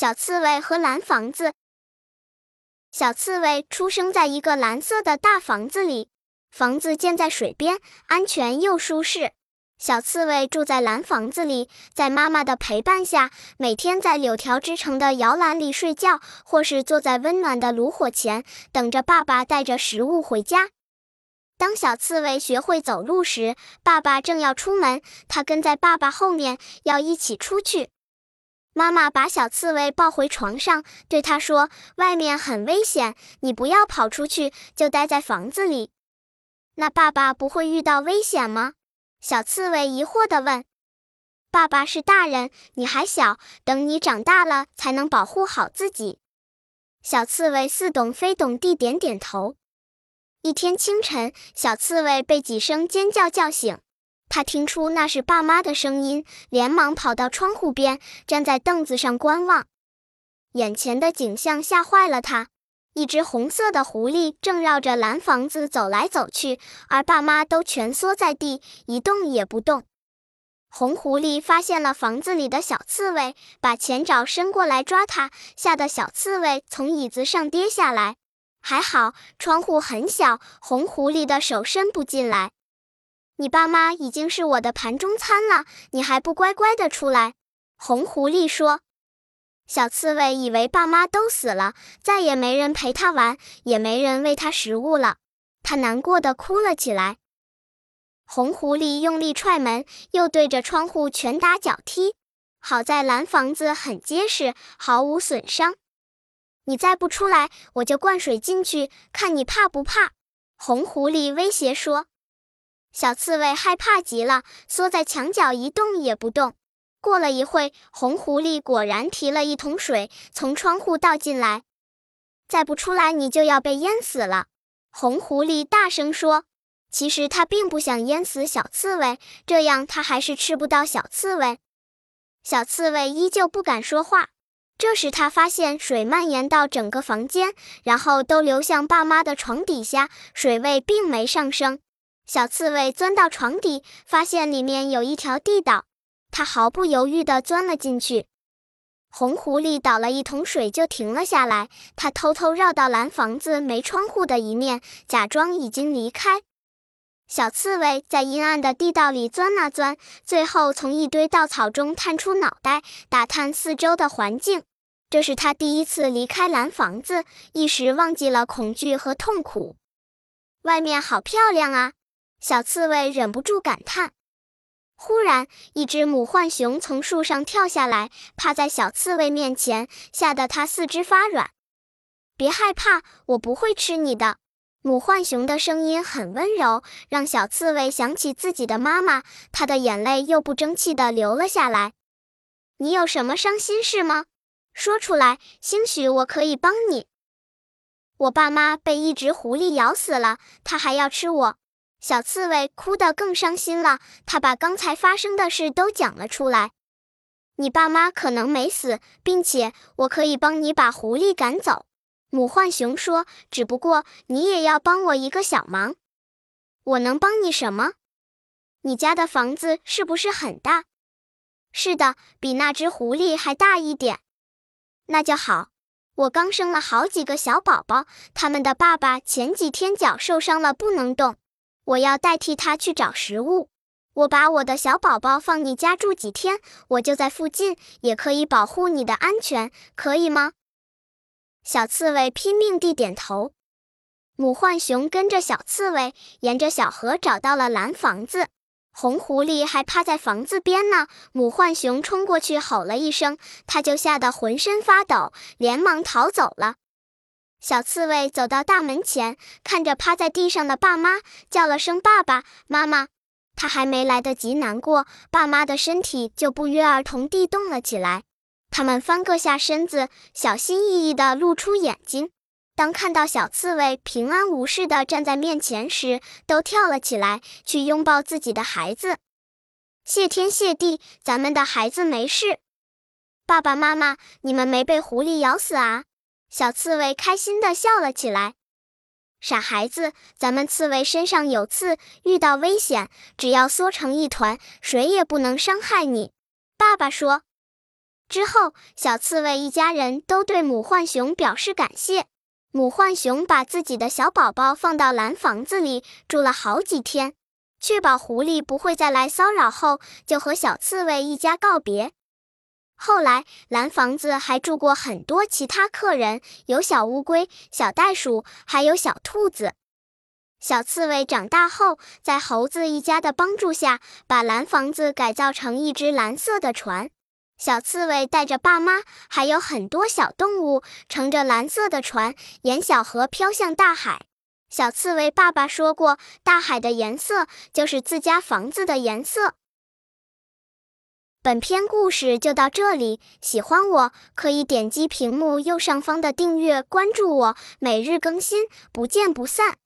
小刺猬和蓝房子。小刺猬出生在一个蓝色的大房子里，房子建在水边，安全又舒适。小刺猬住在蓝房子里，在妈妈的陪伴下，每天在柳条织成的摇篮里睡觉，或是坐在温暖的炉火前，等着爸爸带着食物回家。当小刺猬学会走路时，爸爸正要出门，它跟在爸爸后面，要一起出去。妈妈把小刺猬抱回床上，对他说：“外面很危险，你不要跑出去，就待在房子里。”那爸爸不会遇到危险吗？小刺猬疑惑地问。“爸爸是大人，你还小，等你长大了才能保护好自己。”小刺猬似懂非懂地点点头。一天清晨，小刺猬被几声尖叫叫醒。他听出那是爸妈的声音，连忙跑到窗户边，站在凳子上观望。眼前的景象吓坏了他：一只红色的狐狸正绕着蓝房子走来走去，而爸妈都蜷缩在地，一动也不动。红狐狸发现了房子里的小刺猬，把前爪伸过来抓它，吓得小刺猬从椅子上跌下来。还好，窗户很小，红狐狸的手伸不进来。你爸妈已经是我的盘中餐了，你还不乖乖的出来？红狐狸说。小刺猬以为爸妈都死了，再也没人陪它玩，也没人喂它食物了，它难过的哭了起来。红狐狸用力踹门，又对着窗户拳打脚踢。好在蓝房子很结实，毫无损伤。你再不出来，我就灌水进去，看你怕不怕？红狐狸威胁说。小刺猬害怕极了，缩在墙角一动也不动。过了一会，红狐狸果然提了一桶水，从窗户倒进来。再不出来，你就要被淹死了！红狐狸大声说。其实他并不想淹死小刺猬，这样他还是吃不到小刺猬。小刺猬依旧不敢说话。这时，他发现水蔓延到整个房间，然后都流向爸妈的床底下，水位并没上升。小刺猬钻到床底，发现里面有一条地道，它毫不犹豫地钻了进去。红狐狸倒了一桶水就停了下来，它偷偷绕到蓝房子没窗户的一面，假装已经离开。小刺猬在阴暗的地道里钻啊钻，最后从一堆稻草中探出脑袋，打探四周的环境。这是他第一次离开蓝房子，一时忘记了恐惧和痛苦。外面好漂亮啊！小刺猬忍不住感叹。忽然，一只母浣熊从树上跳下来，趴在小刺猬面前，吓得它四肢发软。别害怕，我不会吃你的。母浣熊的声音很温柔，让小刺猬想起自己的妈妈，它的眼泪又不争气地流了下来。你有什么伤心事吗？说出来，兴许我可以帮你。我爸妈被一只狐狸咬死了，它还要吃我。小刺猬哭得更伤心了，它把刚才发生的事都讲了出来。你爸妈可能没死，并且我可以帮你把狐狸赶走。母浣熊说：“只不过你也要帮我一个小忙。我能帮你什么？你家的房子是不是很大？是的，比那只狐狸还大一点。”那就好，我刚生了好几个小宝宝，他们的爸爸前几天脚受伤了，不能动，我要代替他去找食物。我把我的小宝宝放你家住几天，我就在附近，也可以保护你的安全，可以吗？小刺猬拼命地点头。母浣熊跟着小刺猬，沿着小河找到了蓝房子。红狐狸还趴在房子边呢，母浣熊冲过去吼了一声，它就吓得浑身发抖，连忙逃走了。小刺猬走到大门前，看着趴在地上的爸妈，叫了声“爸爸妈妈”。它还没来得及难过，爸妈的身体就不约而同地动了起来。他们翻个下身子，小心翼翼地露出眼睛。当看到小刺猬平安无事地站在面前时，都跳了起来，去拥抱自己的孩子。谢天谢地，咱们的孩子没事。爸爸妈妈，你们没被狐狸咬死啊？小刺猬开心地笑了起来。傻孩子，咱们刺猬身上有刺，遇到危险只要缩成一团，谁也不能伤害你。爸爸说。之后，小刺猬一家人都对母浣熊表示感谢。母浣熊把自己的小宝宝放到蓝房子里住了好几天，确保狐狸不会再来骚扰后，就和小刺猬一家告别。后来，蓝房子还住过很多其他客人，有小乌龟、小袋鼠，还有小兔子。小刺猬长大后，在猴子一家的帮助下，把蓝房子改造成一只蓝色的船。小刺猬带着爸妈，还有很多小动物，乘着蓝色的船沿小河飘向大海。小刺猬爸爸说过，大海的颜色就是自家房子的颜色。本篇故事就到这里，喜欢我可以点击屏幕右上方的订阅关注我，每日更新，不见不散。